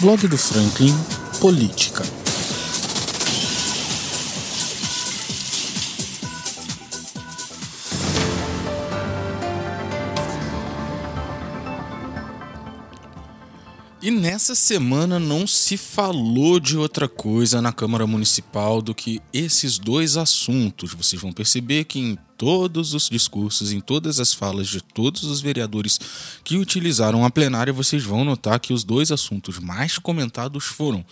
Blog do Franklin Política. E nessa semana não se falou de outra coisa na Câmara Municipal do que esses dois assuntos. Vocês vão perceber que em todos os discursos, em todas as falas de todos os vereadores que utilizaram a plenária, vocês vão notar que os dois assuntos mais comentados foram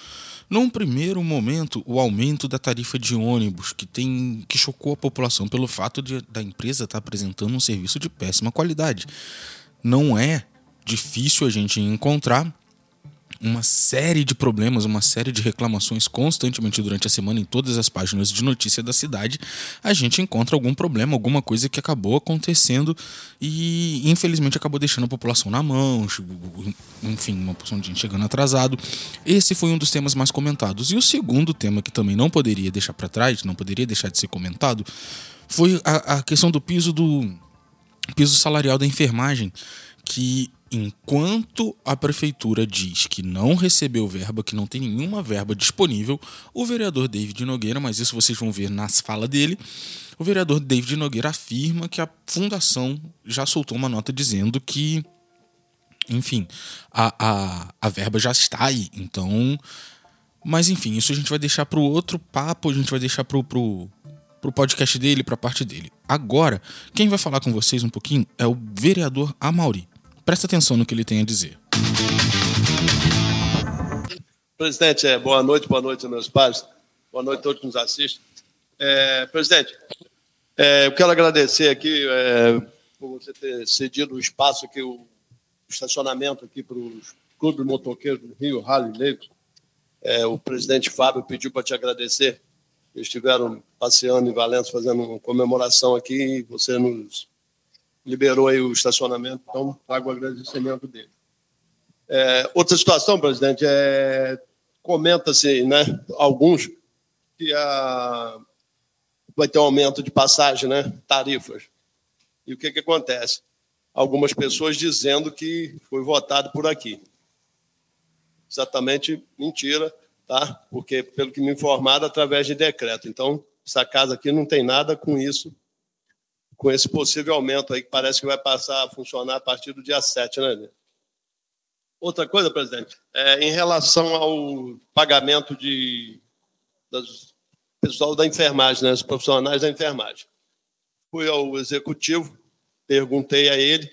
num primeiro momento, o aumento da tarifa de ônibus, que tem que chocou a população pelo fato de da empresa estar apresentando um serviço de péssima qualidade. Não é difícil a gente encontrar uma série de problemas, uma série de reclamações constantemente durante a semana em todas as páginas de notícia da cidade, a gente encontra algum problema, alguma coisa que acabou acontecendo e infelizmente acabou deixando a população na mão, enfim, uma porção de gente chegando atrasado. Esse foi um dos temas mais comentados. E o segundo tema que também não poderia deixar para trás, não poderia deixar de ser comentado, foi a, a questão do piso do piso salarial da enfermagem, que enquanto a prefeitura diz que não recebeu verba, que não tem nenhuma verba disponível, o vereador David Nogueira, mas isso vocês vão ver nas falas dele, o vereador David Nogueira afirma que a fundação já soltou uma nota dizendo que, enfim, a, a, a verba já está aí. Então, mas enfim, isso a gente vai deixar para o outro papo, a gente vai deixar para o pro, pro podcast dele, para a parte dele. Agora, quem vai falar com vocês um pouquinho é o vereador Amauri. Presta atenção no que ele tem a dizer. Presidente, é, boa noite, boa noite, meus pais. Boa noite a todos que nos assistem. É, presidente, é, eu quero agradecer aqui é, por você ter cedido o espaço aqui, o estacionamento aqui para os clubes motoqueiros do Rio, Rally Leigos. É, o presidente Fábio pediu para te agradecer. Eles estiveram passeando em Valença, fazendo uma comemoração aqui, e você nos liberou aí o estacionamento, então pago o agradecimento dele. É, outra situação, presidente, é, comenta-se, né, alguns, que a, vai ter um aumento de passagem, né, tarifas. E o que, que acontece? Algumas pessoas dizendo que foi votado por aqui. Exatamente mentira, tá? Porque, pelo que me informaram, através de decreto. Então, essa casa aqui não tem nada com isso com esse possível aumento aí que parece que vai passar a funcionar a partir do dia 7, né? Outra coisa, presidente, é, em relação ao pagamento de das pessoal da enfermagem, né, os profissionais da enfermagem. Fui ao executivo, perguntei a ele,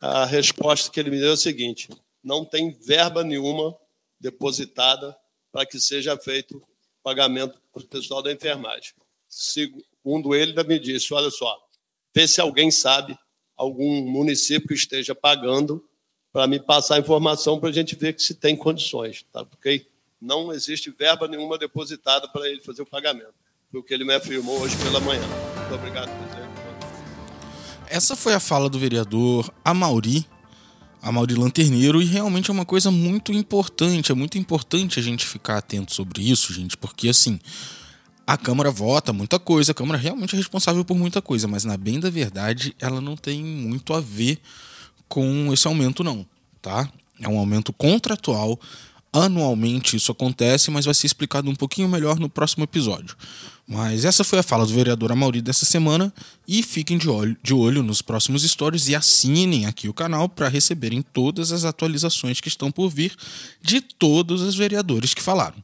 a resposta que ele me deu é a seguinte: não tem verba nenhuma depositada para que seja feito pagamento para o pessoal da enfermagem. Segundo ele, ainda me disse: olha só, ver se alguém sabe, algum município que esteja pagando, para me passar a informação para a gente ver se tem condições, tá? Porque não existe verba nenhuma depositada para ele fazer o pagamento. Foi o que ele me afirmou hoje pela manhã. Muito obrigado, presidente. Essa foi a fala do vereador Amauri, Amauri Lanterneiro, e realmente é uma coisa muito importante. É muito importante a gente ficar atento sobre isso, gente, porque assim a Câmara vota muita coisa, a Câmara realmente é responsável por muita coisa, mas na bem da verdade ela não tem muito a ver com esse aumento não, tá? É um aumento contratual, anualmente isso acontece, mas vai ser explicado um pouquinho melhor no próximo episódio. Mas essa foi a fala do vereador Amauri dessa semana e fiquem de olho, de olho nos próximos stories e assinem aqui o canal para receberem todas as atualizações que estão por vir de todos os vereadores que falaram.